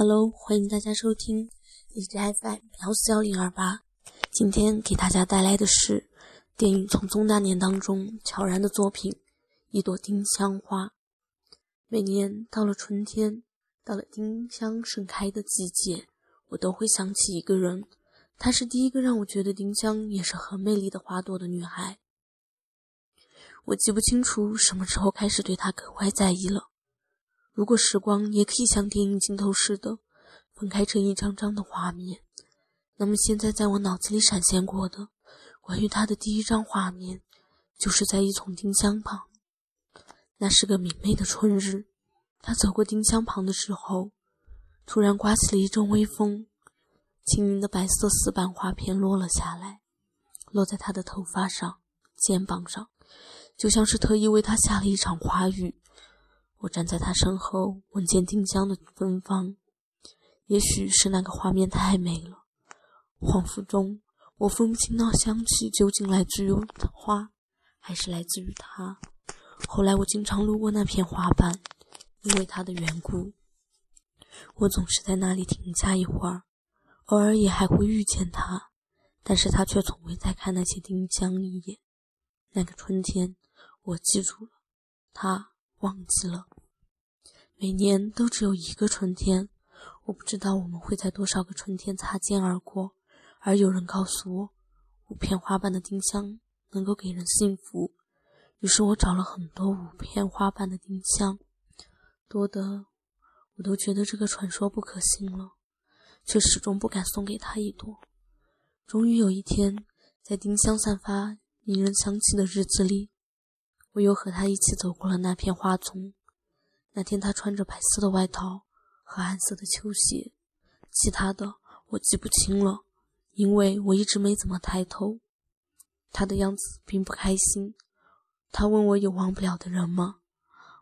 Hello，欢迎大家收听 HiFi 幺四幺零二八。今天给大家带来的是电影《匆匆那年》当中悄然的作品《一朵丁香花》。每年到了春天，到了丁香盛开的季节，我都会想起一个人，她是第一个让我觉得丁香也是很美丽的花朵的女孩。我记不清楚什么时候开始对她格外在意了。如果时光也可以像电影镜头似的分开成一张张的画面，那么现在在我脑子里闪现过的关于他的第一张画面，就是在一丛丁香旁。那是个明媚的春日，他走过丁香旁的时候，突然刮起了一阵微风，轻盈的白色丝板花片落了下来，落在他的头发上、肩膀上，就像是特意为他下了一场花雨。我站在他身后，闻见丁香的芬芳。也许是那个画面太美了，恍惚中我分不清那香气究竟来自于花，还是来自于他。后来我经常路过那片花瓣，因为他的缘故，我总是在那里停下一会儿，偶尔也还会遇见他，但是他却从未再看那些丁香一眼。那个春天，我记住了，他。忘记了，每年都只有一个春天。我不知道我们会在多少个春天擦肩而过，而有人告诉我，五片花瓣的丁香能够给人幸福。于是我找了很多五片花瓣的丁香，多的我都觉得这个传说不可信了，却始终不敢送给他一朵。终于有一天，在丁香散发迷人香气的日子里。我又和他一起走过了那片花丛。那天他穿着白色的外套和暗色的秋鞋，其他的我记不清了，因为我一直没怎么抬头。他的样子并不开心。他问我有忘不了的人吗？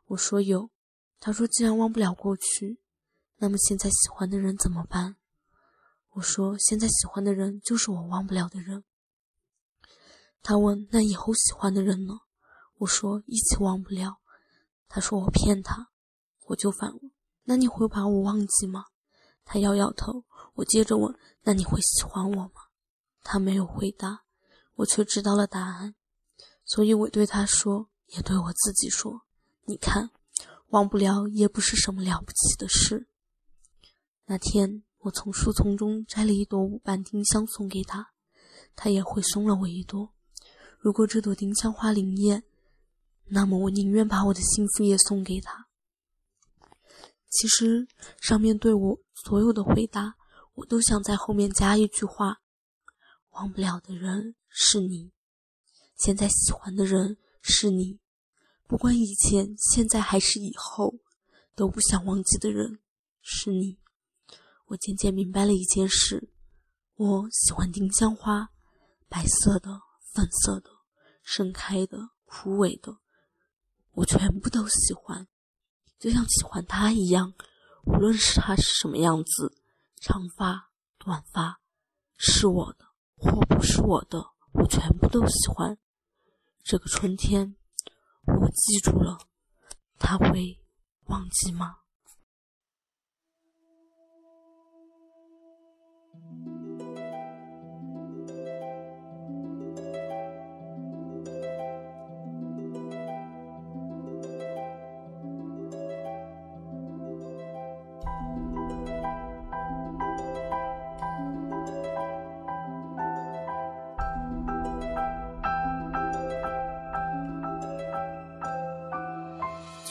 我说有。他说既然忘不了过去，那么现在喜欢的人怎么办？我说现在喜欢的人就是我忘不了的人。他问那以后喜欢的人呢？我说一起忘不了，他说我骗他，我就反问：那你会把我忘记吗？他摇摇头。我接着问：那你会喜欢我吗？他没有回答，我却知道了答案。所以我对他说，也对我自己说：你看，忘不了也不是什么了不起的事。那天我从树丛中摘了一朵五瓣丁香送给他，他也会送了我一朵。如果这朵丁香花灵验。那么，我宁愿把我的幸福也送给他。其实，上面对我所有的回答，我都想在后面加一句话：忘不了的人是你，现在喜欢的人是你，不管以前、现在还是以后，都不想忘记的人是你。我渐渐明白了一件事：我喜欢丁香花，白色的、粉色的、盛开的、枯萎的。我全部都喜欢，就像喜欢他一样。无论是他是什么样子，长发、短发，是我的或不是我的，我全部都喜欢。这个春天，我记住了，他会忘记吗？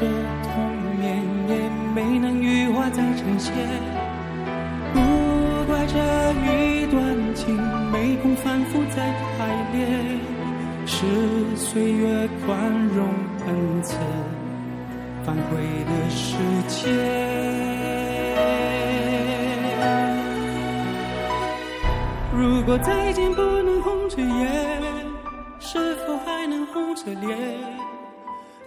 这童年也没能羽化再成仙不怪这一段情没空反复再排练是岁月宽容恩赐反悔的时间如果再见不能红着眼是否还能红着脸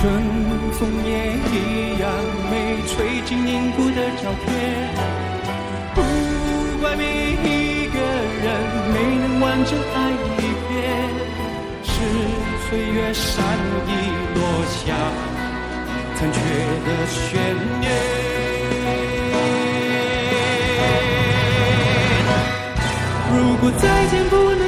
春风也一样没吹进凝固的照片。不怪每一个人没能完整爱一遍，是岁月善意落下残缺的悬念。如果再见不能